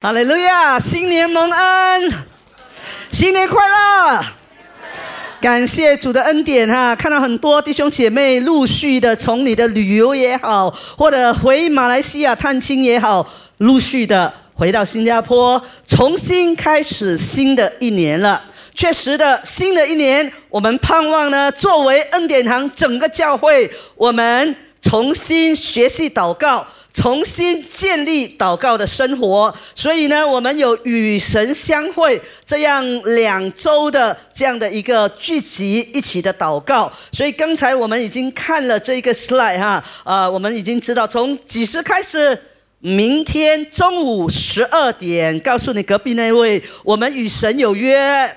哈利路亚！新年蒙恩，新年快乐！感谢主的恩典哈，看到很多弟兄姐妹陆续的从你的旅游也好，或者回马来西亚探亲也好，陆续的回到新加坡，重新开始新的一年了。确实的，新的一年，我们盼望呢，作为恩典堂整个教会，我们重新学习祷告。重新建立祷告的生活，所以呢，我们有与神相会这样两周的这样的一个聚集，一起的祷告。所以刚才我们已经看了这个 slide 哈，啊，我们已经知道从几时开始，明天中午十二点，告诉你隔壁那位，我们与神有约，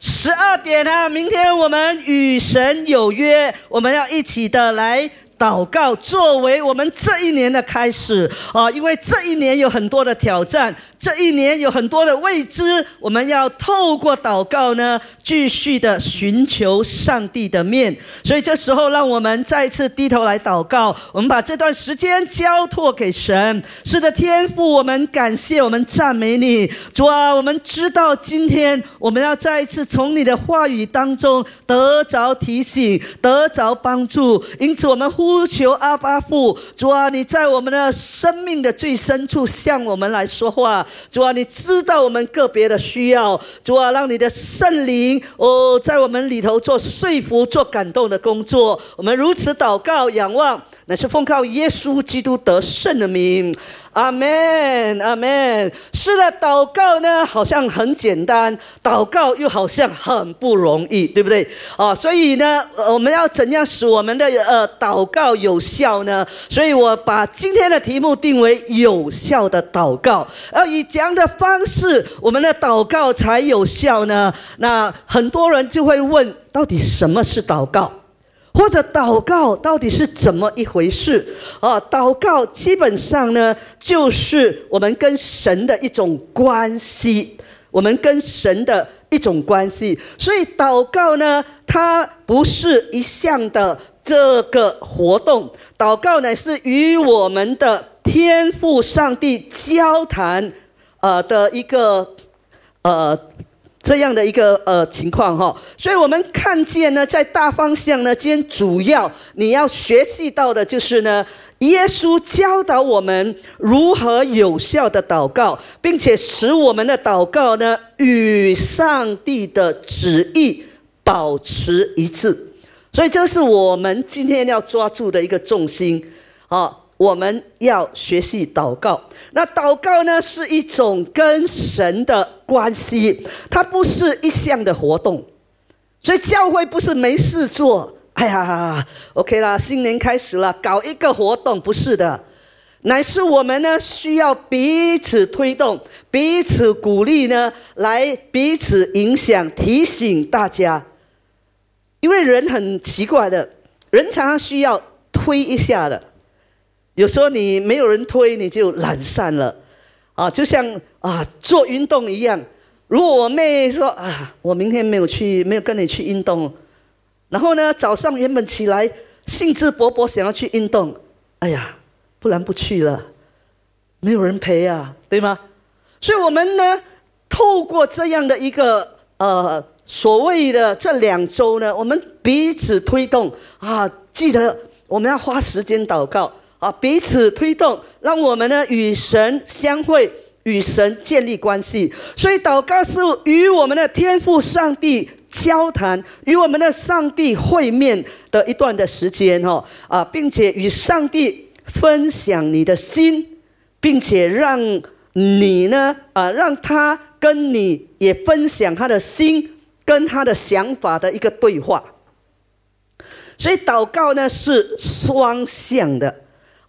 十二点啊，明天我们与神有约，我们要一起的来。祷告作为我们这一年的开始啊，因为这一年有很多的挑战，这一年有很多的未知，我们要透过祷告呢，继续的寻求上帝的面。所以这时候，让我们再次低头来祷告，我们把这段时间交托给神。是的，天父，我们感谢，我们赞美你，主啊，我们知道今天我们要再一次从你的话语当中得着提醒，得着帮助，因此我们呼。求阿巴父，主啊，你在我们的生命的最深处向我们来说话。主啊，你知道我们个别的需要。主啊，让你的圣灵哦，在我们里头做说服、做感动的工作。我们如此祷告、仰望。乃是奉靠耶稣基督得胜的名，阿门，阿门。是的，祷告呢，好像很简单，祷告又好像很不容易，对不对？啊，所以呢，我们要怎样使我们的呃祷告有效呢？所以我把今天的题目定为有效的祷告。而以这样的方式，我们的祷告才有效呢？那很多人就会问，到底什么是祷告？或者祷告到底是怎么一回事啊？祷告基本上呢，就是我们跟神的一种关系，我们跟神的一种关系。所以祷告呢，它不是一项的这个活动，祷告呢是与我们的天父上帝交谈，呃的一个呃。这样的一个呃情况哈，所以我们看见呢，在大方向呢，今天主要你要学习到的就是呢，耶稣教导我们如何有效的祷告，并且使我们的祷告呢与上帝的旨意保持一致。所以这是我们今天要抓住的一个重心啊。我们要学习祷告。那祷告呢，是一种跟神的关系，它不是一项的活动。所以教会不是没事做。哎呀，OK 啦，新年开始了，搞一个活动不是的，乃是我们呢需要彼此推动、彼此鼓励呢，来彼此影响、提醒大家。因为人很奇怪的，人常常需要推一下的。有时候你没有人推，你就懒散了，啊，就像啊做运动一样。如果我妹说啊，我明天没有去，没有跟你去运动，然后呢早上原本起来兴致勃勃想要去运动，哎呀，不然不去了，没有人陪啊，对吗？所以我们呢，透过这样的一个呃所谓的这两周呢，我们彼此推动啊，记得我们要花时间祷告。啊，彼此推动，让我们呢与神相会，与神建立关系。所以祷告是与我们的天父上帝交谈，与我们的上帝会面的一段的时间哦。啊，并且与上帝分享你的心，并且让你呢啊，让他跟你也分享他的心跟他的想法的一个对话。所以祷告呢是双向的。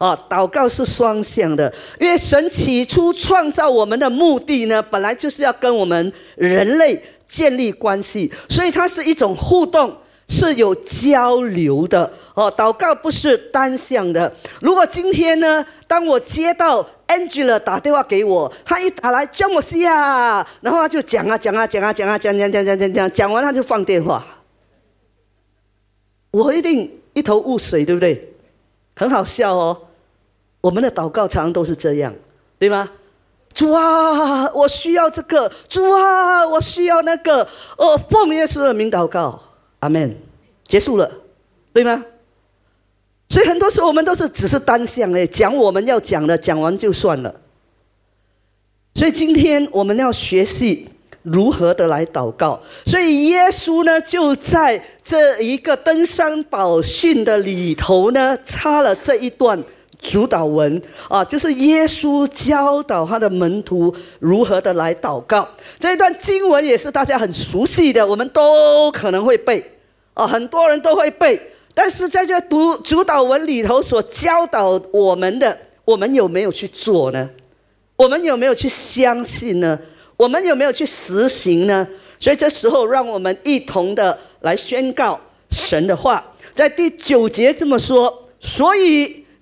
啊，祷告是双向的，因为神起初创造我们的目的呢，本来就是要跟我们人类建立关系，所以它是一种互动，是有交流的。哦，祷告不是单向的。如果今天呢，当我接到 Angela 打电话给我，他一打来叫我西啊，然后他就讲啊讲啊讲啊讲啊讲讲讲讲讲讲，讲完他就放电话，我一定一头雾水，对不对？很好笑哦。我们的祷告常常都是这样，对吗？主啊，我需要这个；主啊，我需要那个。哦，奉耶稣的名祷告，阿门。结束了，对吗？所以很多时候我们都是只是单向诶，讲我们要讲的，讲完就算了。所以今天我们要学习如何的来祷告。所以耶稣呢，就在这一个登山宝训的里头呢，插了这一段主导文啊，就是耶稣教导他的门徒如何的来祷告。这一段经文也是大家很熟悉的，我们都可能会背啊，很多人都会背。但是在这读主导文里头所教导我们的，我们有没有去做呢？我们有没有去相信呢？我们有没有去实行呢？所以这时候，让我们一同的来宣告神的话，在第九节这么说：所以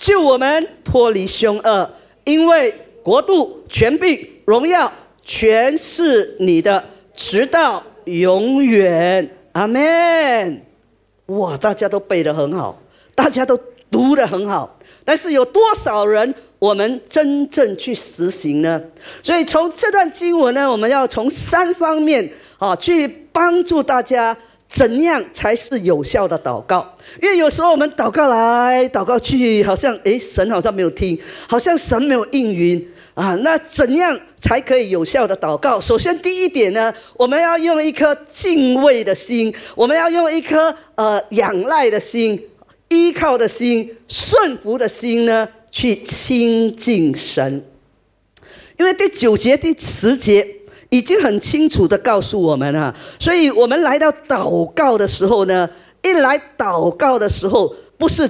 救我们脱离凶恶。因为国度、权柄、荣耀，全是你的，直到永远。阿门。哇，大家都背得很好，大家都读得很好。但是有多少人我们真正去实行呢？所以从这段经文呢，我们要从三方面啊去帮助大家，怎样才是有效的祷告？因为有时候我们祷告来祷告去，好像诶神好像没有听，好像神没有应允啊。那怎样才可以有效的祷告？首先第一点呢，我们要用一颗敬畏的心，我们要用一颗呃仰赖的心。依靠的心、顺服的心呢，去亲近神。因为第九节、第十节已经很清楚的告诉我们了，所以我们来到祷告的时候呢，一来祷告的时候，不是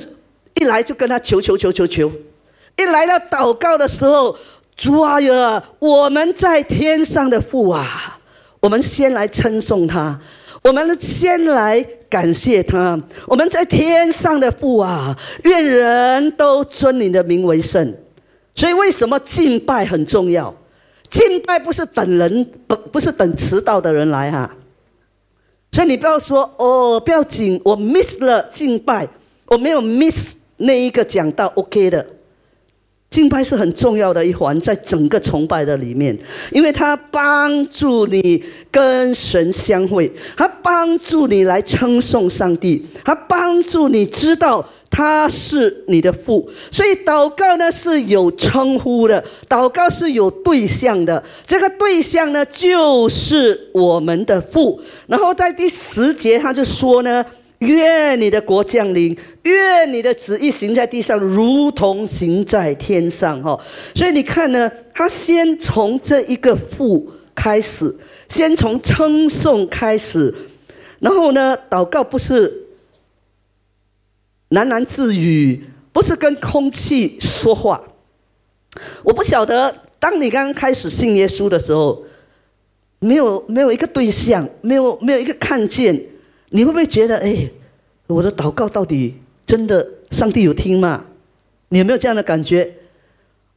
一来就跟他求求求求求，一来到祷告的时候，主啊，我们在天上的父啊，我们先来称颂他。我们先来感谢他，我们在天上的父啊，愿人都尊你的名为圣。所以为什么敬拜很重要？敬拜不是等人，不不是等迟到的人来哈。所以你不要说哦，不要紧，我 miss 了敬拜，我没有 miss 那一个讲到 OK 的。敬拜是很重要的一环，在整个崇拜的里面，因为它帮助你跟神相会，它帮助你来称颂上帝，它帮助你知道他是你的父。所以祷告呢是有称呼的，祷告是有对象的，这个对象呢就是我们的父。然后在第十节他就说呢。愿你的国降临，愿你的旨意行在地上，如同行在天上。哈，所以你看呢，他先从这一个父开始，先从称颂开始，然后呢，祷告不是喃喃自语，不是跟空气说话。我不晓得，当你刚刚开始信耶稣的时候，没有没有一个对象，没有没有一个看见。你会不会觉得，哎，我的祷告到底真的上帝有听吗？你有没有这样的感觉？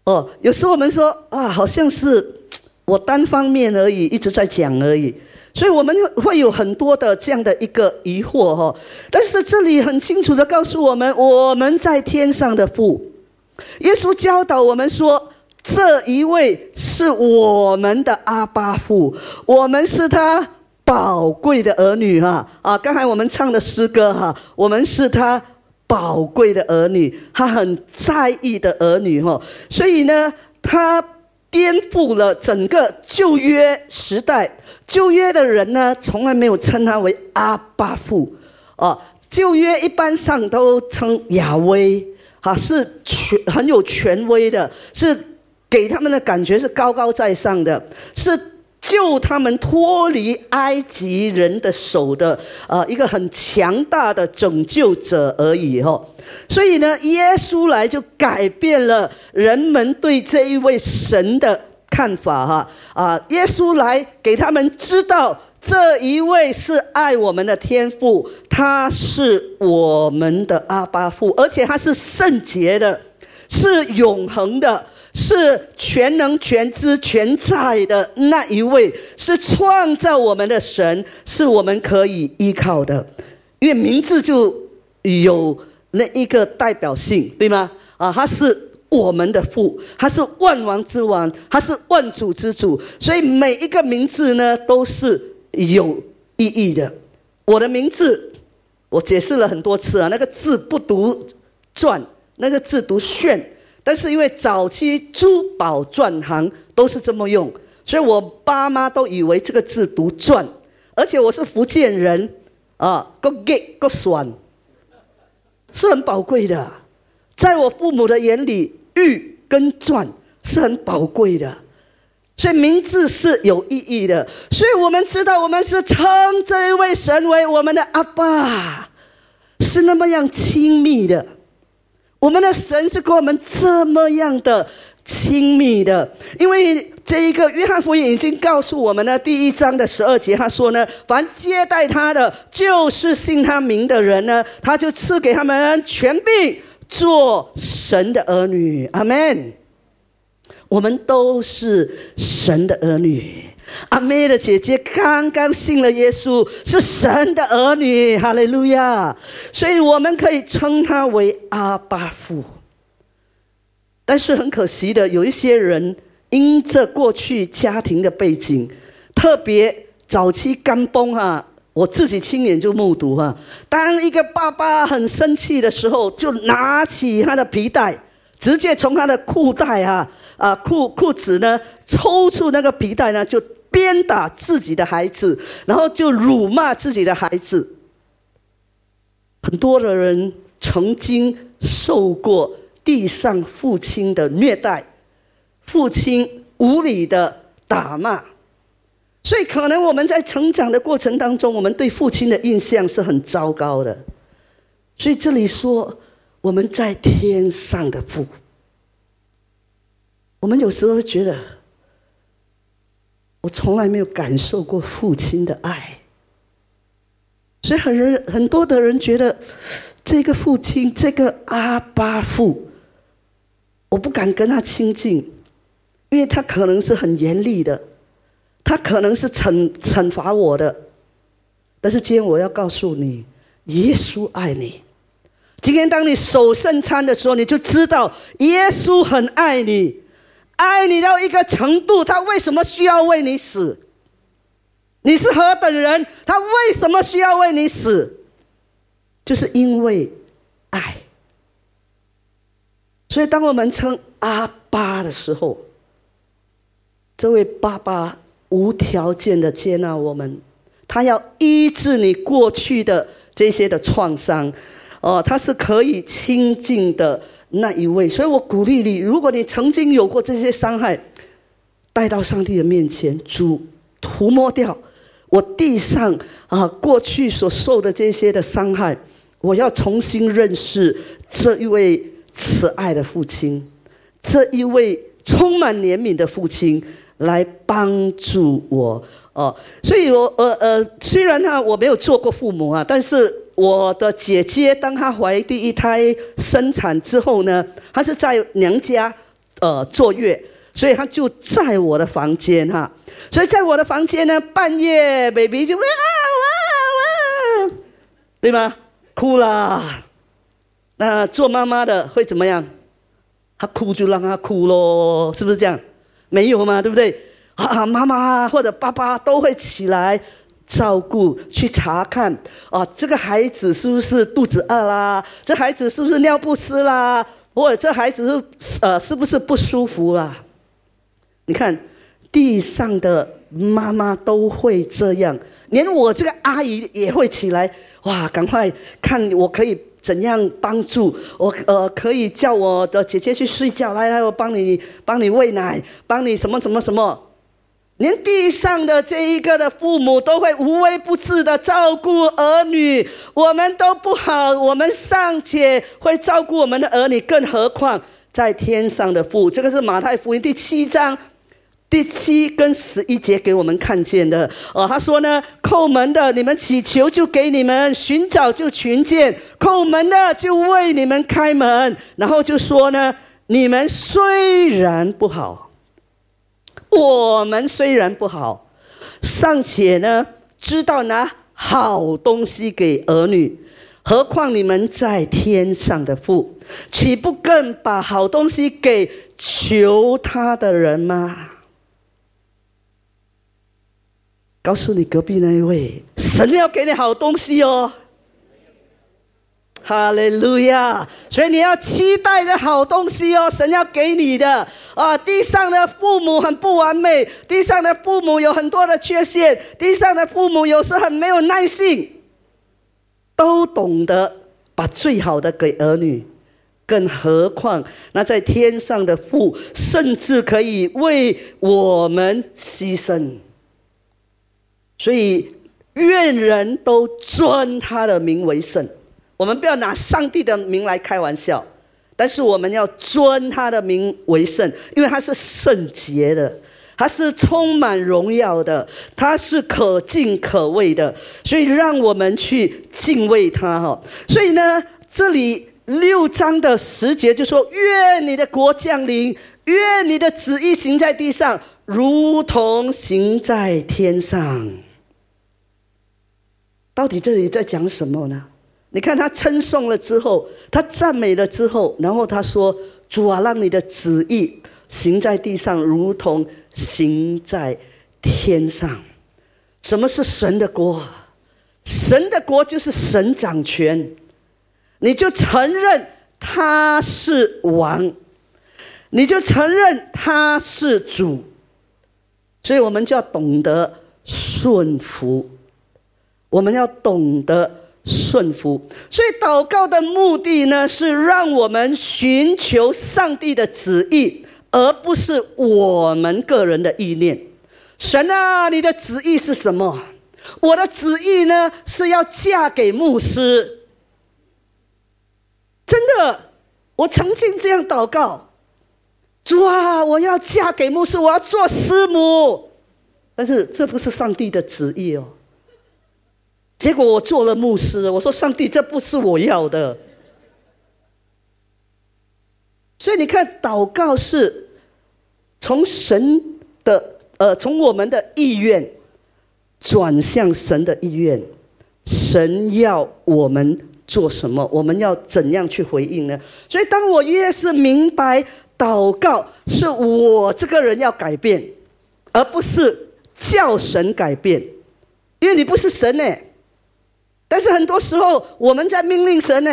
哦，有时候我们说啊，好像是我单方面而已，一直在讲而已，所以我们会有很多的这样的一个疑惑哈。但是这里很清楚的告诉我们，我们在天上的父，耶稣教导我们说，这一位是我们的阿巴父，我们是他。宝贵的儿女哈啊！刚才我们唱的诗歌哈，我们是他宝贵的儿女，他很在意的儿女哈。所以呢，他颠覆了整个旧约时代。旧约的人呢，从来没有称他为阿巴父啊。旧约一般上都称亚威哈，是权很有权威的，是给他们的感觉是高高在上的，是。救他们脱离埃及人的手的，呃，一个很强大的拯救者而已哈。所以呢，耶稣来就改变了人们对这一位神的看法哈啊！耶稣来给他们知道，这一位是爱我们的天父，他是我们的阿巴父，而且他是圣洁的，是永恒的，是全能全知全在的那一位，是创造我们的神，是我们可以依靠的。因为名字就有那一个代表性，对吗？啊，他是。我们的父，他是万王之王，他是万主之主，所以每一个名字呢都是有意义的。我的名字，我解释了很多次啊，那个字不读传，那个字读炫，但是因为早期珠宝转行都是这么用，所以我爸妈都以为这个字读转，而且我是福建人啊，够 get 够酸，是很宝贵的，在我父母的眼里。玉跟钻是很宝贵的，所以名字是有意义的。所以我们知道，我们是称这一位神为我们的阿爸，是那么样亲密的。我们的神是跟我们这么样的亲密的，因为这一个约翰福音已经告诉我们了，第一章的十二节他说呢：凡接待他的，就是信他名的人呢，他就赐给他们权柄。做神的儿女，阿门。我们都是神的儿女。阿妹的姐姐刚刚信了耶稣，是神的儿女，哈利路亚。所以我们可以称他为阿巴父。但是很可惜的，有一些人因着过去家庭的背景，特别早期干崩哈。我自己亲眼就目睹哈，当一个爸爸很生气的时候，就拿起他的皮带，直接从他的裤带啊啊裤裤子呢抽出那个皮带呢，就鞭打自己的孩子，然后就辱骂自己的孩子。很多的人曾经受过地上父亲的虐待，父亲无理的打骂。所以，可能我们在成长的过程当中，我们对父亲的印象是很糟糕的。所以这里说，我们在天上的父，我们有时候觉得，我从来没有感受过父亲的爱。所以，很人很多的人觉得，这个父亲，这个阿巴父，我不敢跟他亲近，因为他可能是很严厉的。他可能是惩惩罚我的，但是今天我要告诉你，耶稣爱你。今天当你守圣餐的时候，你就知道耶稣很爱你，爱你到一个程度，他为什么需要为你死？你是何等人？他为什么需要为你死？就是因为爱。所以，当我们称阿爸的时候，这位爸爸。无条件的接纳我们，他要医治你过去的这些的创伤，哦，他是可以亲近的那一位。所以我鼓励你，如果你曾经有过这些伤害，带到上帝的面前，主涂抹掉我地上啊过去所受的这些的伤害，我要重新认识这一位慈爱的父亲，这一位充满怜悯的父亲。来帮助我哦，所以我呃呃，虽然哈我没有做过父母啊，但是我的姐姐当她怀第一胎生产之后呢，她是在娘家呃坐月，所以她就在我的房间哈，所以在我的房间呢，半夜 baby 就哇哇哇，对吗？哭了，那做妈妈的会怎么样？她哭就让她哭咯，是不是这样？没有嘛，对不对？啊，妈妈或者爸爸都会起来照顾，去查看啊，这个孩子是不是肚子饿啦？这孩子是不是尿不湿啦？或者这孩子是呃是不是不舒服啦？你看地上的妈妈都会这样，连我这个阿姨也会起来，哇，赶快看我可以。怎样帮助我？呃，可以叫我的姐姐去睡觉，来来，我帮你，帮你喂奶，帮你什么什么什么。连地上的这一个的父母都会无微不至的照顾儿女，我们都不好，我们尚且会照顾我们的儿女，更何况在天上的父？这个是马太福音第七章第七跟十一节给我们看见的哦，他说呢，叩门的你们祈求就给你们，寻找就寻见，叩门的就为你们开门。然后就说呢，你们虽然不好，我们虽然不好，尚且呢知道拿好东西给儿女，何况你们在天上的父，岂不更把好东西给求他的人吗？告诉你隔壁那一位，神要给你好东西哦，哈利路亚！所以你要期待的好东西哦，神要给你的啊！地上的父母很不完美，地上的父母有很多的缺陷，地上的父母有时很没有耐性，都懂得把最好的给儿女，更何况那在天上的父，甚至可以为我们牺牲。所以，愿人都尊他的名为圣。我们不要拿上帝的名来开玩笑，但是我们要尊他的名为圣，因为他是圣洁的，他是充满荣耀的，他是可敬可畏的。所以，让我们去敬畏他哈。所以呢，这里六章的十节就说：“愿你的国降临，愿你的旨意行在地上，如同行在天上。”到底这里在讲什么呢？你看他称颂了之后，他赞美了之后，然后他说：“主啊，让你的旨意行在地上，如同行在天上。”什么是神的国？神的国就是神掌权，你就承认他是王，你就承认他是主，所以我们就要懂得顺服。我们要懂得顺服，所以祷告的目的呢，是让我们寻求上帝的旨意，而不是我们个人的意念。神啊，你的旨意是什么？我的旨意呢，是要嫁给牧师。真的，我曾经这样祷告：主啊，我要嫁给牧师，我要做师母。但是这不是上帝的旨意哦。结果我做了牧师，我说上帝，这不是我要的。所以你看，祷告是从神的呃，从我们的意愿转向神的意愿。神要我们做什么，我们要怎样去回应呢？所以，当我越是明白祷告是我这个人要改变，而不是叫神改变，因为你不是神呢。但是很多时候，我们在命令神呢，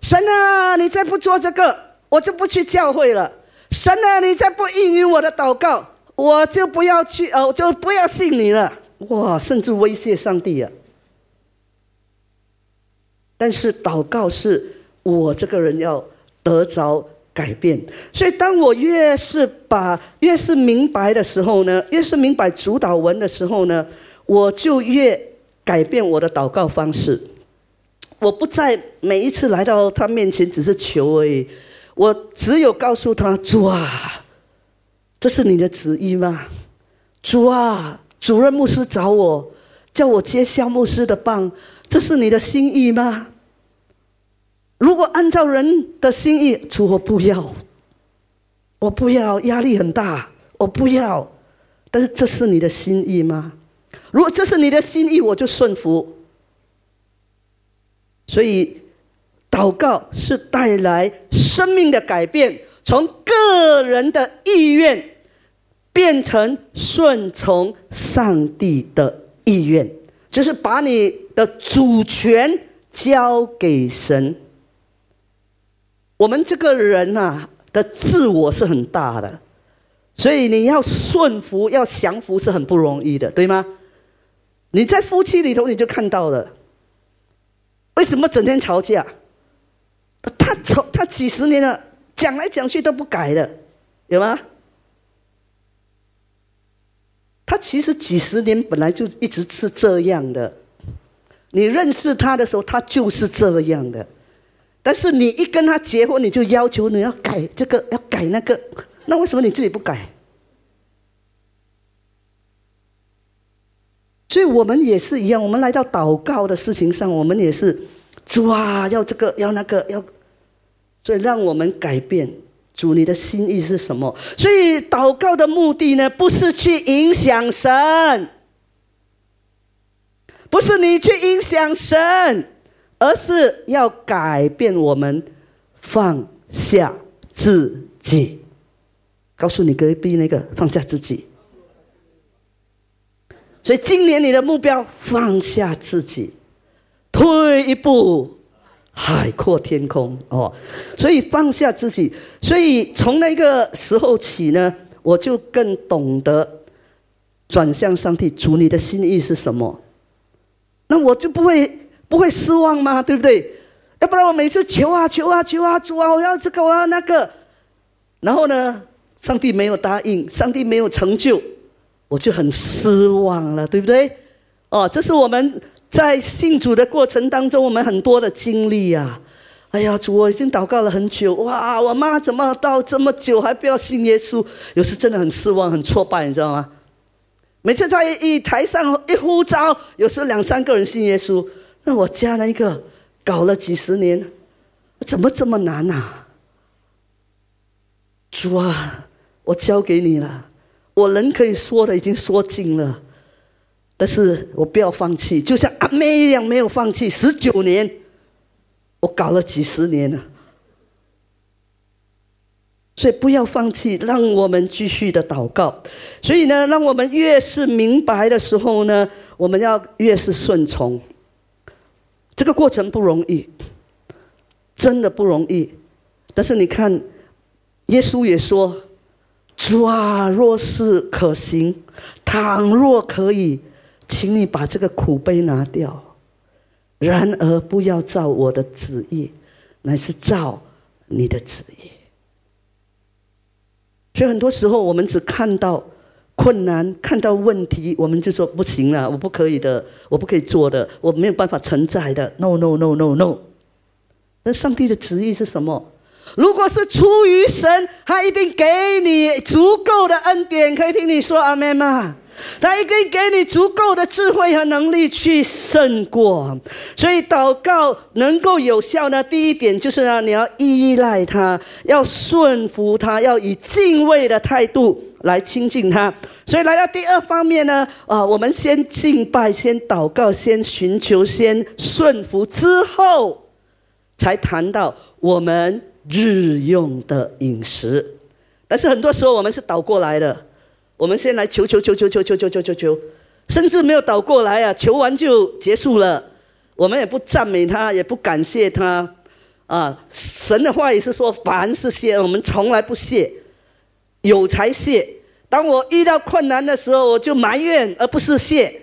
神啊，你再不做这个，我就不去教会了。神啊，你再不应允我的祷告，我就不要去，哦，就不要信你了。哇，甚至威胁上帝啊！但是祷告是我这个人要得着改变，所以当我越是把越是明白的时候呢，越是明白主导文的时候呢，我就越。改变我的祷告方式，我不再每一次来到他面前只是求而已，我只有告诉他：主啊，这是你的旨意吗？主啊，主任牧师找我，叫我接肖牧师的棒，这是你的心意吗？如果按照人的心意，主我不要，我不要，压力很大，我不要。但是这是你的心意吗？如果这是你的心意，我就顺服。所以，祷告是带来生命的改变，从个人的意愿变成顺从上帝的意愿，就是把你的主权交给神。我们这个人呐的自我是很大的，所以你要顺服、要降服是很不容易的，对吗？你在夫妻里头，你就看到了，为什么整天吵架？他吵，他几十年了，讲来讲去都不改的，有吗？他其实几十年本来就一直是这样的。你认识他的时候，他就是这样的。但是你一跟他结婚，你就要求你要改这个，要改那个，那为什么你自己不改？所以我们也是一样，我们来到祷告的事情上，我们也是主啊，要这个，要那个，要，所以让我们改变。主，你的心意是什么？所以祷告的目的呢，不是去影响神，不是你去影响神，而是要改变我们，放下自己。告诉你隔壁那个，放下自己。所以今年你的目标，放下自己，退一步。海阔天空哦，所以放下自己，所以从那个时候起呢，我就更懂得转向上帝，主你的心意是什么？那我就不会不会失望吗？对不对？要不然我每次求啊求啊求啊，主啊，我要这个我要那个，然后呢，上帝没有答应，上帝没有成就，我就很失望了，对不对？哦，这是我们。在信主的过程当中，我们很多的经历呀。哎呀，主，我已经祷告了很久，哇，我妈怎么到这么久还不要信耶稣？有时真的很失望、很挫败，你知道吗？每次在一台上一呼召，有时两三个人信耶稣，那我家那一个搞了几十年，怎么这么难呐？主啊，我交给你了，我人可以说的已经说尽了。但是我不要放弃，就像阿妹一样没有放弃。十九年，我搞了几十年了，所以不要放弃，让我们继续的祷告。所以呢，让我们越是明白的时候呢，我们要越是顺从。这个过程不容易，真的不容易。但是你看，耶稣也说：“主啊，若是可行，倘若可以。”请你把这个苦悲拿掉。然而，不要照我的旨意，乃是照你的旨意。所以，很多时候我们只看到困难，看到问题，我们就说不行了，我不可以的，我不可以做的，我没有办法存在的。No，No，No，No，No。那上帝的旨意是什么？如果是出于神，他一定给你足够的恩典，可以听你说阿门吗？他一定给你足够的智慧和能力去胜过，所以祷告能够有效呢。第一点就是呢，你要依赖他，要顺服他，要以敬畏的态度来亲近他。所以来到第二方面呢，啊，我们先敬拜，先祷告，先寻求，先顺服，之后才谈到我们日用的饮食。但是很多时候我们是倒过来的。我们先来求求求求求求求求求，甚至没有倒过来啊！求完就结束了，我们也不赞美他，也不感谢他，啊！神的话也是说，凡是谢，我们从来不谢，有才谢。当我遇到困难的时候，我就埋怨，而不是谢，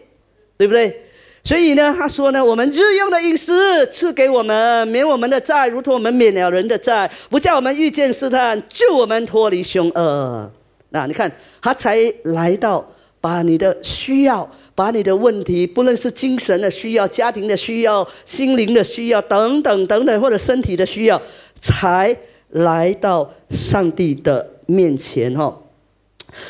对不对？所以呢，他说呢，我们日用的饮食赐给我们，免我们的债，如同我们免了人的债，不叫我们遇见试探，救我们脱离凶恶。那你看，他才来到，把你的需要，把你的问题，不论是精神的需要、家庭的需要、心灵的需要等等等等，或者身体的需要，才来到上帝的面前哦。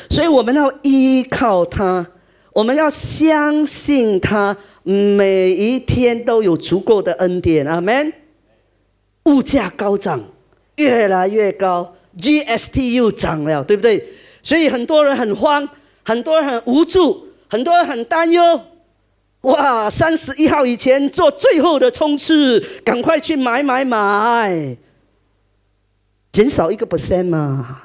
所以我们要依靠他，我们要相信他，每一天都有足够的恩典。阿门。物价高涨，越来越高，GST 又涨了，对不对？所以很多人很慌，很多人很无助，很多人很担忧。哇，三十一号以前做最后的冲刺，赶快去买买买，减少一个 percent 嘛，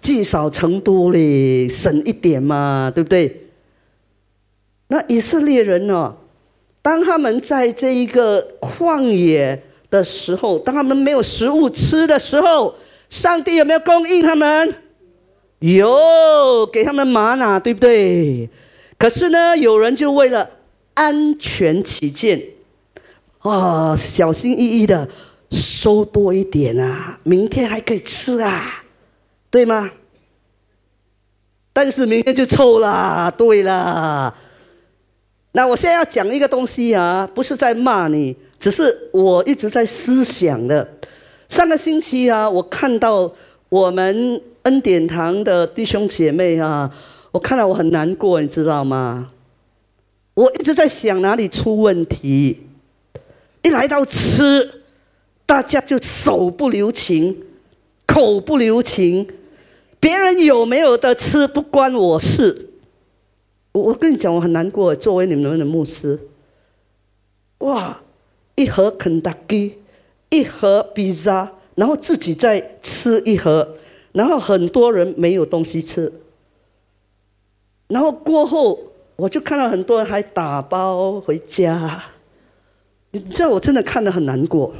积少成多嘞，省一点嘛，对不对？那以色列人呢？当他们在这一个旷野的时候，当他们没有食物吃的时候，上帝有没有供应他们？有给他们玛瑙，对不对？可是呢，有人就为了安全起见，啊，小心翼翼的收多一点啊，明天还可以吃啊，对吗？但是明天就臭了。对了，那我现在要讲一个东西啊，不是在骂你，只是我一直在思想的。上个星期啊，我看到我们。恩典堂的弟兄姐妹啊，我看到我很难过，你知道吗？我一直在想哪里出问题。一来到吃，大家就手不留情，口不留情，别人有没有的吃不关我事。我跟你讲，我很难过。作为你们的牧师，哇，一盒肯德基，一盒披萨，然后自己再吃一盒，然后很多人没有东西吃，然后过后我就看到很多人还打包回家。你知道我真的看得很难过。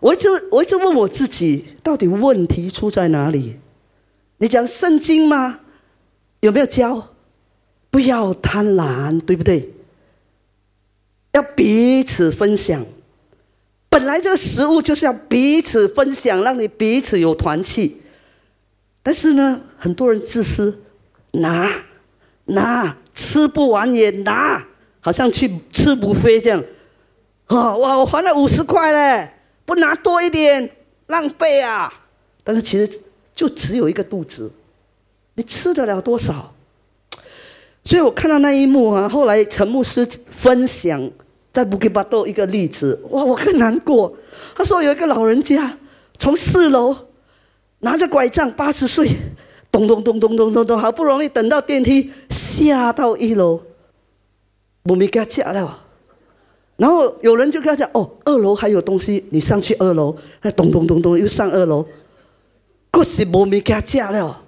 我一直我一直问我自己，到底问题出在哪里？你讲圣经吗？有没有教？不要贪婪，对不对？要彼此分享。本来这个食物就是要彼此分享，让你彼此有团气。但是呢，很多人自私，拿拿吃不完也拿，好像去吃不飞这样。哦，哇！我还了五十块嘞，不拿多一点，浪费啊！但是其实就只有一个肚子，你吃得了多少？所以我看到那一幕啊，后来陈牧师分享在布吉巴豆一个例子，哇！我更难过。他说有一个老人家从四楼拿着拐杖，八十岁，咚咚咚咚咚咚咚，好不容易等到电梯下到一楼，我没给他夹了。然后有人就跟他讲：“哦，二楼还有东西，你上去二楼。”他咚咚咚咚又上二楼，可是没给他架了，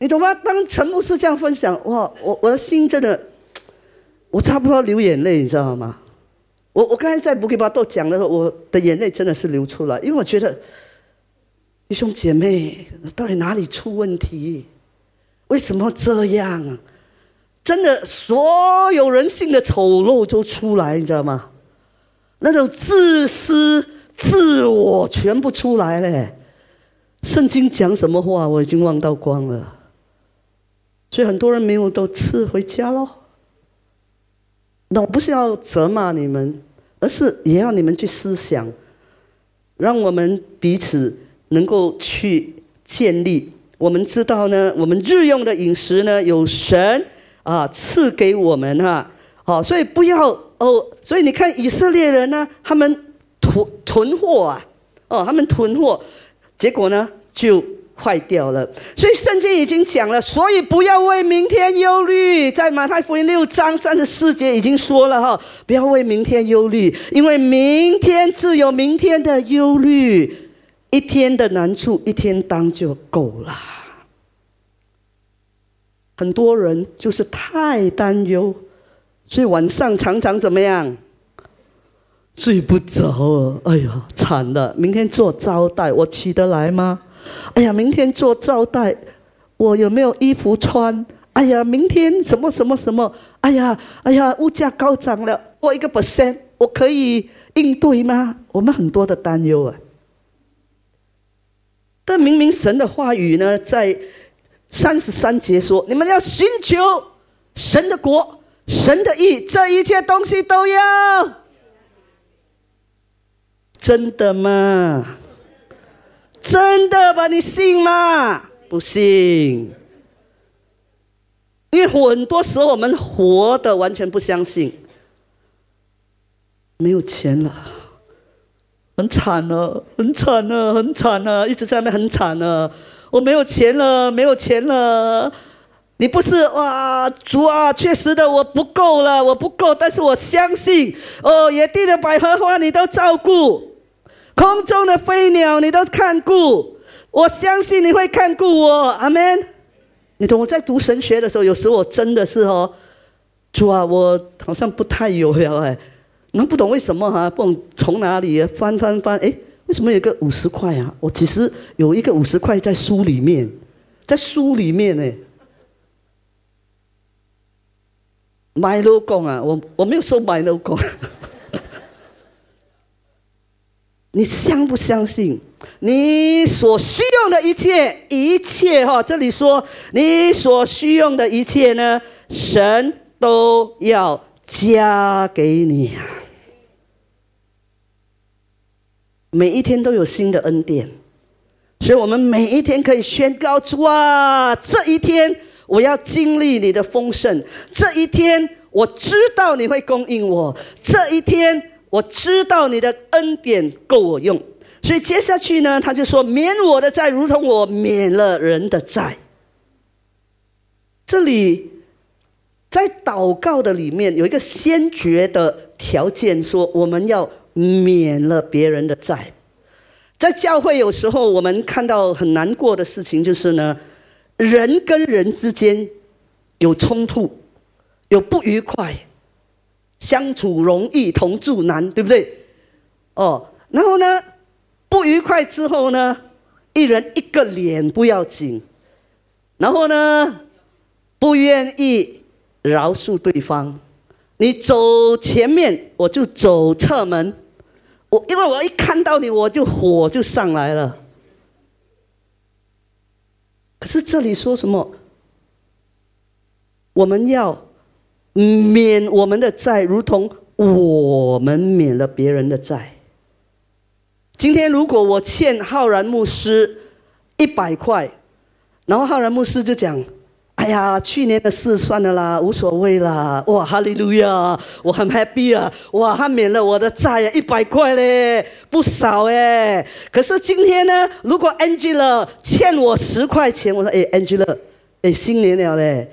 你懂吗？当陈牧师这样分享，哇，我我的心真的，我差不多流眼泪，你知道吗？我我刚才在布吉巴豆讲的时候，我的眼泪真的是流出来，因为我觉得弟兄姐妹到底哪里出问题？为什么这样啊？真的，所有人性的丑陋都出来，你知道吗？那种自私、自我全部出来了。圣经讲什么话，我已经忘到光了。所以很多人没有都吃回家喽。那我不是要责骂你们，而是也要你们去思想，让我们彼此能够去建立。我们知道呢，我们日用的饮食呢，有神啊赐给我们哈。好，所以不要。哦，所以你看以色列人呢，他们囤囤货啊，哦，他们囤货，结果呢就坏掉了。所以圣经已经讲了，所以不要为明天忧虑。在马太福音六章三十四节已经说了哈，不要为明天忧虑，因为明天自有明天的忧虑，一天的难处一天当就够了。很多人就是太担忧。所以晚上常常怎么样？睡不着啊！哎呀，惨了！明天做招待，我起得来吗？哎呀，明天做招待，我有没有衣服穿？哎呀，明天什么什么什么？哎呀，哎呀，物价高涨了，我一个 percent，我可以应对吗？我们很多的担忧啊。但明明神的话语呢，在三十三节说：你们要寻求神的国。神的意，这一切东西都要，真的吗？真的吧？你信吗？不信，因为很多时候我们活的完全不相信，没有钱了，很惨了，很惨了，很惨了，一直在那很惨了，我没有钱了，没有钱了。你不是哇，主啊，确实的，我不够了，我不够。但是我相信，哦，野地的百合花你都照顾，空中的飞鸟你都看顾，我相信你会看顾我，阿门。你懂我在读神学的时候，有时我真的是哦，主啊，我好像不太有了哎，能不懂为什么哈？不懂从哪里翻翻翻，哎，为什么有个五十块啊？我其实有一个五十块在书里面，在书里面呢。买楼工啊，我我没有说买楼工。你相不相信？你所需用的一切，一切哈，这里说你所需用的一切呢，神都要加给你啊！每一天都有新的恩典，所以我们每一天可以宣告主啊，这一天。我要经历你的丰盛，这一天我知道你会供应我，这一天我知道你的恩典够我用。所以接下去呢，他就说：“免我的债，如同我免了人的债。”这里在祷告的里面有一个先决的条件，说我们要免了别人的债。在教会有时候我们看到很难过的事情，就是呢，人跟人之间有冲突，有不愉快，相处容易同住难，对不对？哦，然后呢？不愉快之后呢，一人一个脸不要紧，然后呢，不愿意饶恕对方，你走前面，我就走侧门，我因为我一看到你，我就火就上来了。可是这里说什么？我们要免我们的债，如同我们免了别人的债。今天如果我欠浩然牧师一百块，然后浩然牧师就讲：“哎呀，去年的事算了啦，无所谓啦。”哇，哈利路亚，我很 happy 啊！哇，他免了我的债呀，一百块嘞，不少哎。可是今天呢，如果 Angela 欠我十块钱，我说：“哎，Angela，哎，新年了嘞。”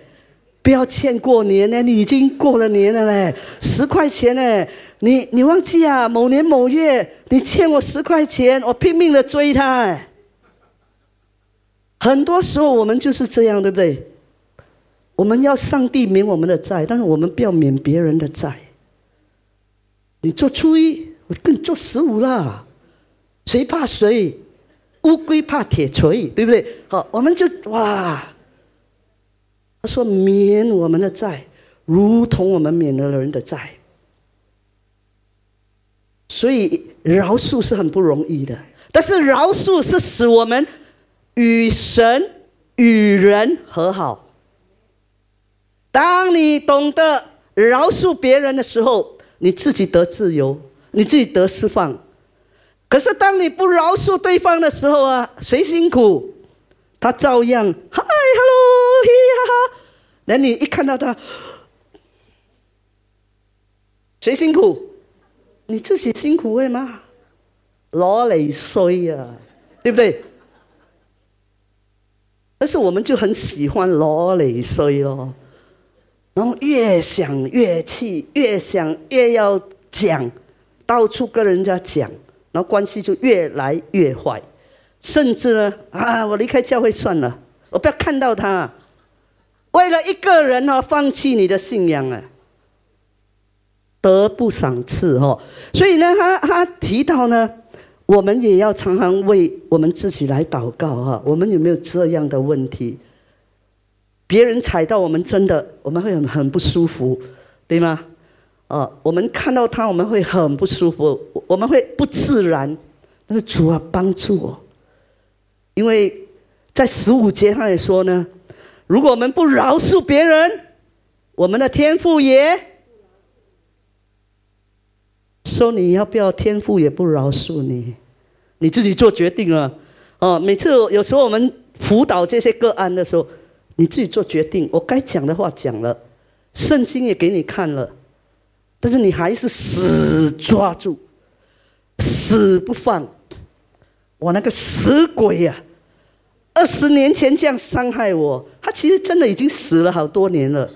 不要欠过年呢，你已经过了年了嘞，十块钱呢，你你忘记啊？某年某月你欠我十块钱，我拼命的追他。很多时候我们就是这样，对不对？我们要上帝免我们的债，但是我们不要免别人的债。你做初一，我跟你做十五啦，谁怕谁？乌龟怕铁锤，对不对？好，我们就哇。说：“免我们的债，如同我们免了人的债。所以饶恕是很不容易的，但是饶恕是使我们与神与人和好。当你懂得饶恕别人的时候，你自己得自由，你自己得释放。可是当你不饶恕对方的时候啊，谁辛苦？”他照样嗨，hello，嘿哈哈。那你一看到他，谁辛苦？你自己辛苦会吗？老累衰呀，对不对？但是我们就很喜欢老累衰咯，然后越想越气，越想越要讲，到处跟人家讲，然后关系就越来越坏。甚至呢，啊，我离开教会算了，我不要看到他。为了一个人哦，放弃你的信仰啊，得不赏赐哦。所以呢，他他提到呢，我们也要常常为我们自己来祷告哈。我们有没有这样的问题？别人踩到我们，真的我们会很很不舒服，对吗？哦，我们看到他，我们会很不舒服，我们会不自然。但是主啊，帮助我。因为在十五节他也说呢，如果我们不饶恕别人，我们的天赋也说你要不要天赋也不饶恕你，你自己做决定啊！哦，每次有时候我们辅导这些个案的时候，你自己做决定。我该讲的话讲了，圣经也给你看了，但是你还是死抓住，死不放。我那个死鬼呀！二十年前这样伤害我，他其实真的已经死了好多年了，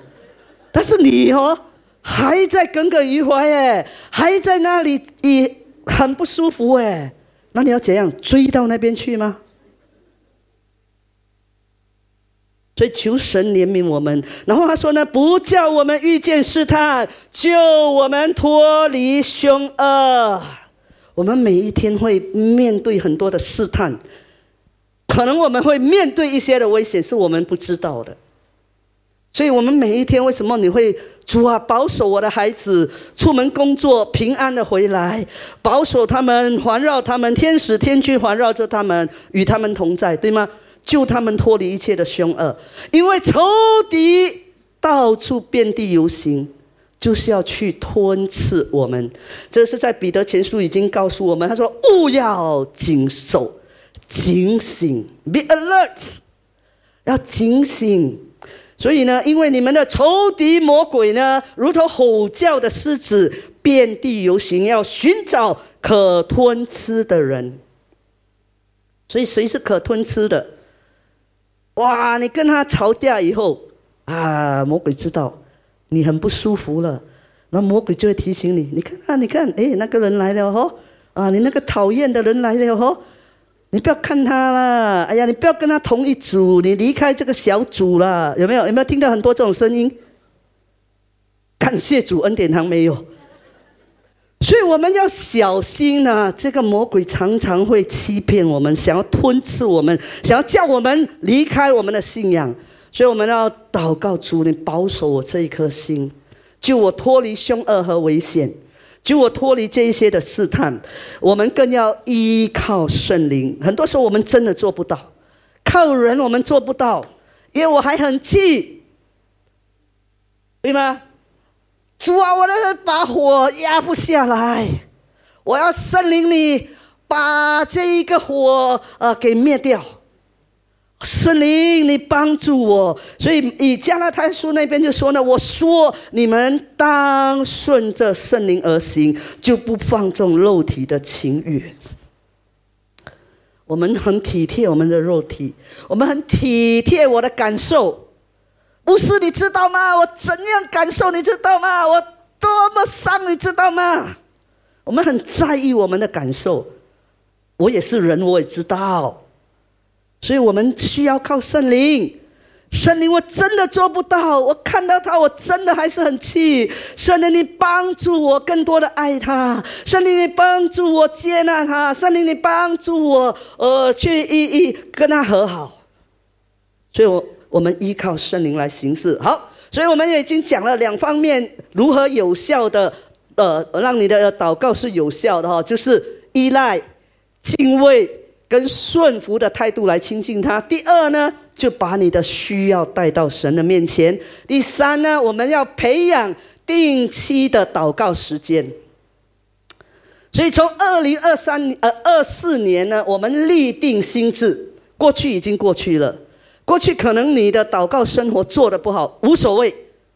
但是你哦还在耿耿于怀哎，还在那里也很不舒服哎，那你要怎样追到那边去吗？所以求神怜悯我们。然后他说呢，不叫我们遇见试探，救我们脱离凶恶。我们每一天会面对很多的试探。可能我们会面对一些的危险，是我们不知道的。所以，我们每一天为什么你会主啊保守我的孩子出门工作平安的回来，保守他们环绕他们天使天君环绕着他们与他们同在，对吗？救他们脱离一切的凶恶，因为仇敌到处遍地游行，就是要去吞吃我们。这是在彼得前书已经告诉我们，他说勿要谨守。警醒，be alert，要警醒。所以呢，因为你们的仇敌魔鬼呢，如同吼叫的狮子，遍地游行，要寻找可吞吃的人。所以谁是可吞吃的？哇！你跟他吵架以后啊，魔鬼知道你很不舒服了，那魔鬼就会提醒你：你看啊，你看，哎，那个人来了哦，啊，你那个讨厌的人来了哦。你不要看他了，哎呀，你不要跟他同一组，你离开这个小组了，有没有？有没有听到很多这种声音？感谢主恩典堂没有，所以我们要小心呐。这个魔鬼常常会欺骗我们，想要吞噬我们，想要叫我们离开我们的信仰。所以我们要祷告主，你保守我这一颗心，救我脱离凶恶和危险。就我脱离这一些的试探，我们更要依靠圣灵。很多时候我们真的做不到，靠人我们做不到，因为我还很气，对吗？主啊，我的把火压不下来，我要圣灵你把这一个火呃给灭掉。圣灵，你帮助我。所以以加拉太书那边就说呢，我说你们当顺着圣灵而行，就不放纵肉体的情欲。我们很体贴我们的肉体，我们很体贴我的感受。不是你知道吗？我怎样感受你知道吗？我多么伤你知道吗？我们很在意我们的感受。我也是人，我也知道。所以我们需要靠圣灵，圣灵我真的做不到，我看到他我真的还是很气。圣灵你帮助我更多的爱他，圣灵你帮助我接纳他，圣灵你帮助我呃去一一跟他和好。所以，我我们依靠圣灵来行事。好，所以我们也已经讲了两方面如何有效的呃让你的祷告是有效的哈，就是依赖、敬畏。跟顺服的态度来亲近他。第二呢，就把你的需要带到神的面前。第三呢，我们要培养定期的祷告时间。所以从二零二三呃二四年呢，我们立定心智。过去已经过去了，过去可能你的祷告生活做的不好，无所谓，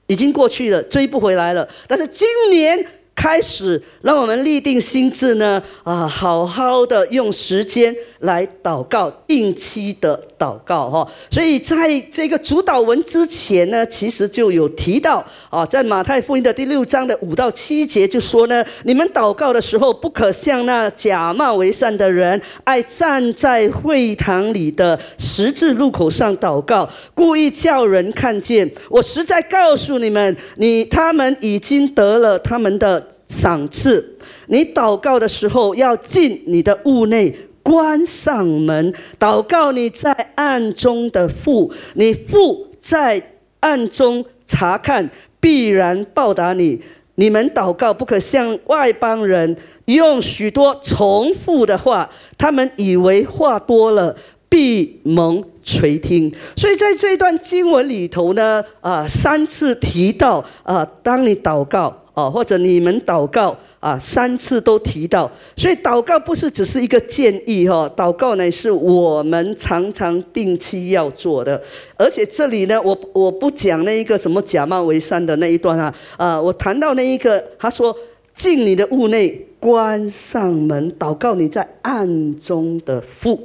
已经过去了，追不回来了。但是今年。开始，让我们立定心智呢，啊，好好的用时间来祷告，定期的祷告哈。所以在这个主导文之前呢，其实就有提到啊，在马太福音的第六章的五到七节就说呢，你们祷告的时候，不可像那假冒为善的人，爱站在会堂里的十字路口上祷告，故意叫人看见。我实在告诉你们，你他们已经得了他们的。赏赐，你祷告的时候要进你的屋内，关上门，祷告你在暗中的父，你父在暗中查看，必然报答你。你们祷告不可向外邦人用许多重复的话，他们以为话多了必蒙垂听。所以在这段经文里头呢，啊，三次提到啊，当你祷告。哦，或者你们祷告啊，三次都提到，所以祷告不是只是一个建议哈，祷告呢是我们常常定期要做的。而且这里呢，我我不讲那一个什么假冒为善的那一段啊，啊，我谈到那一个，他说进你的屋内，关上门，祷告你在暗中的父。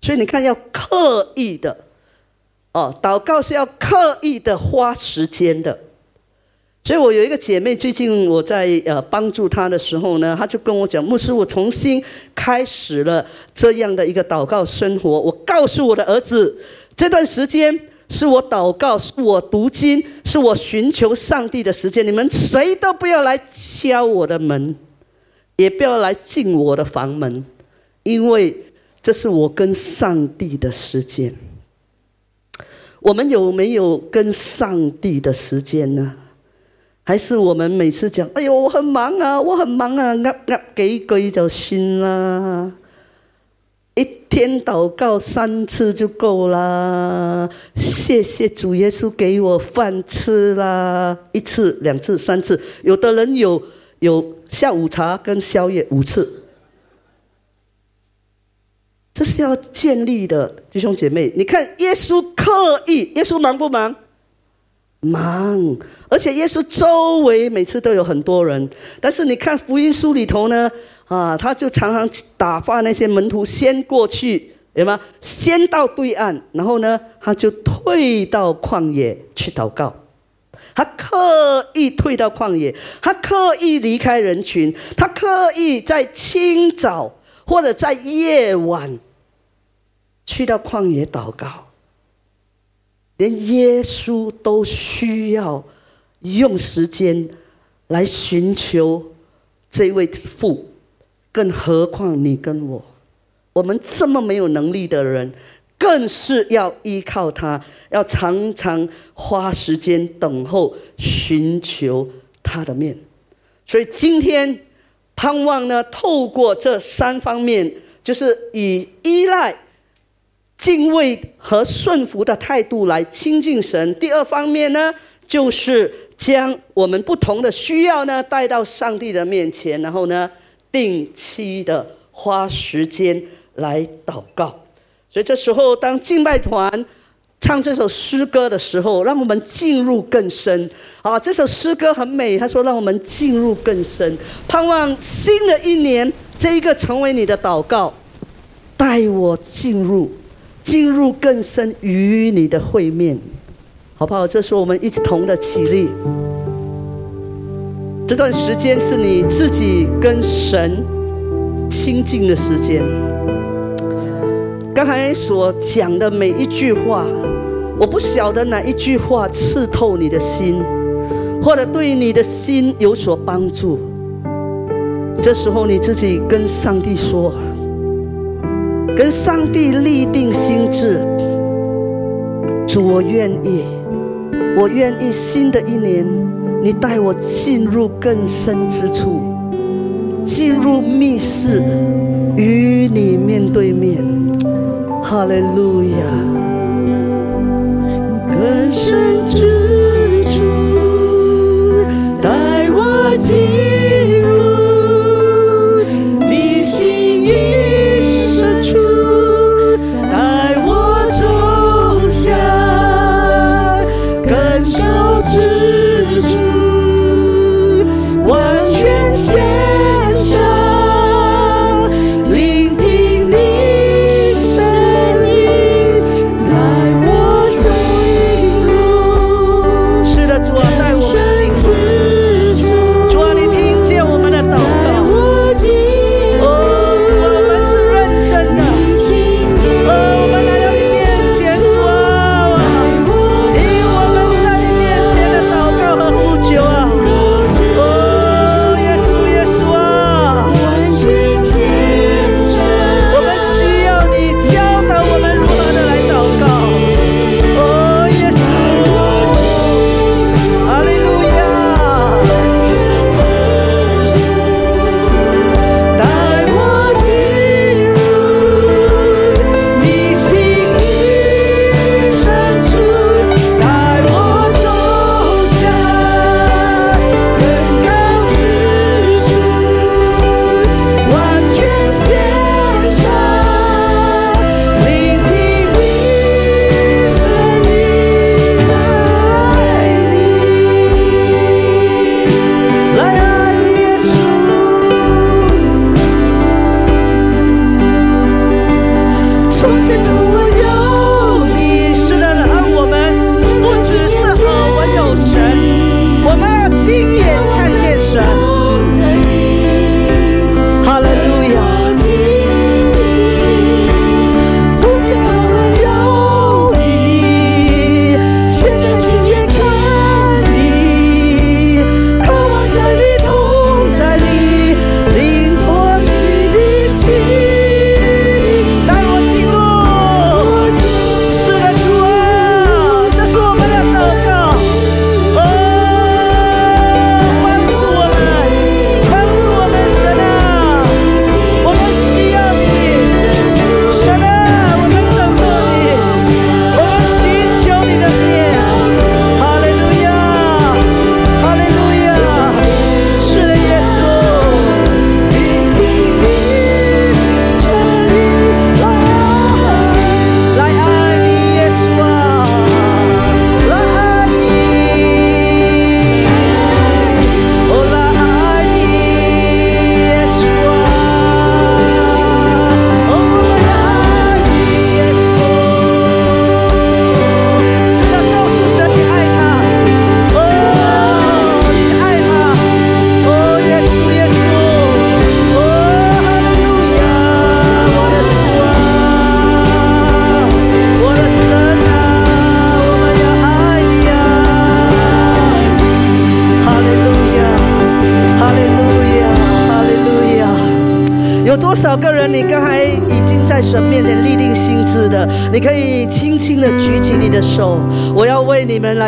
所以你看，要刻意的，哦，祷告是要刻意的花时间的。所以我有一个姐妹，最近我在呃帮助她的时候呢，她就跟我讲：“牧师，我重新开始了这样的一个祷告生活。我告诉我的儿子，这段时间是我祷告、是我读经、是我寻求上帝的时间。你们谁都不要来敲我的门，也不要来进我的房门，因为这是我跟上帝的时间。我们有没有跟上帝的时间呢？”还是我们每次讲，哎呦，我很忙啊，我很忙啊，呃呃，几句就算啦。一天祷告三次就够啦。谢谢主耶稣给我饭吃啦，一次、两次、三次。有的人有有下午茶跟宵夜五次。这是要建立的，弟兄姐妹。你看，耶稣刻意，耶稣忙不忙？忙，而且耶稣周围每次都有很多人。但是你看福音书里头呢，啊，他就常常打发那些门徒先过去，有吗？先到对岸，然后呢，他就退到旷野去祷告。他刻意退到旷野，他刻意离开人群，他刻意在清早或者在夜晚去到旷野祷告。连耶稣都需要用时间来寻求这位父，更何况你跟我，我们这么没有能力的人。更是要依靠他，要常常花时间等候、寻求他的面。所以今天盼望呢，透过这三方面，就是以依赖、敬畏和顺服的态度来亲近神。第二方面呢，就是将我们不同的需要呢带到上帝的面前，然后呢，定期的花时间来祷告。所以这时候，当敬拜团唱这首诗歌的时候，让我们进入更深。啊，这首诗歌很美。他说：“让我们进入更深，盼望新的一年，这一个成为你的祷告，带我进入，进入更深与你的会面，好不好？这是我们一同的起立。这段时间是你自己跟神亲近的时间。”刚才所讲的每一句话，我不晓得哪一句话刺透你的心，或者对你的心有所帮助。这时候你自己跟上帝说，跟上帝立定心志，主，我愿意，我愿意新的一年，你带我进入更深之处，进入密室，与你面对面。哈利路亚，更深之处，带我进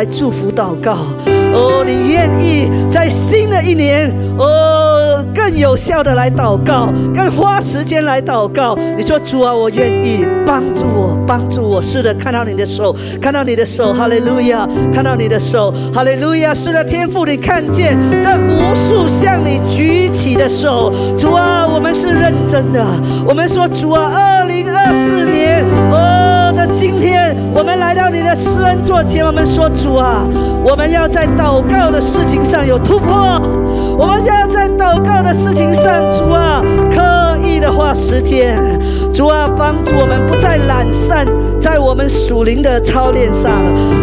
来祝福祷告。哦，你愿意在新的一年，哦，更有效的来祷告，更花时间来祷告。你说主啊，我愿意帮助我，帮助我。是的，看到你的手，看到你的手，哈利路亚，看到你的手，哈利路亚。是的，天父，你看见这无数向你举起的手，主啊，我们是认真的。我们说主啊，二零二四年，今天，我们来到你的施恩座前，我们说主啊，我们要在。祷告的事情上有突破，我们要在祷告的事情上，主啊，刻意的花时间，主啊，帮助我们不再懒散在我们属灵的操练上，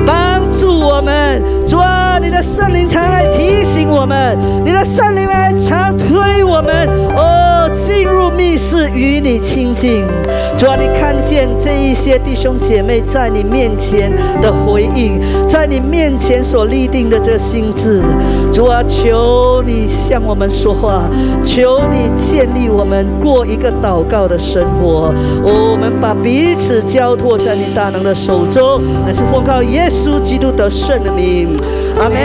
帮助我们，主啊，你的圣灵常来提醒我们，你的圣灵来常推我们，哦，进入密室与你亲近，主啊，你看见这一些弟兄姐妹在你面前的回应，在你面前所立定的。的心智，主啊，求你向我们说话，求你建立我们过一个祷告的生活。我们把彼此交托在你大能的手中，乃是奉靠耶稣基督得胜的名。阿门。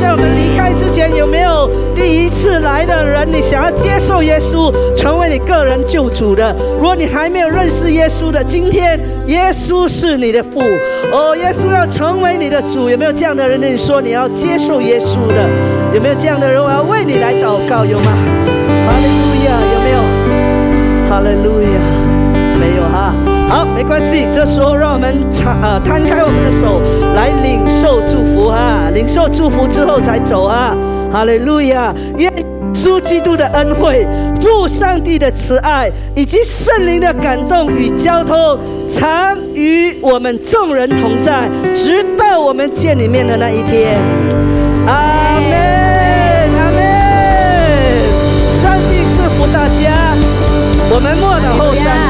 在我们离开之前，有没有第一次来的人？你想要接受耶稣，成为你个人救主的？如果你还没有认识耶稣的，今天耶稣是你的父，哦，耶稣要成为你的主。有没有这样的人跟？你说你要接受耶稣的？有没有这样的人？我要为你来祷告，有吗？哈利路亚，有没有？哈利路亚，好，没关系。这时候，让我们敞呃摊开我们的手，来领受祝福哈。领受祝福之后才走啊。哈利路亚！愿主基督的恩惠、父上帝的慈爱以及圣灵的感动与交通，常与我们众人同在，直到我们见里面的那一天。阿门，阿门。上帝祝福大家。我们莫等后山。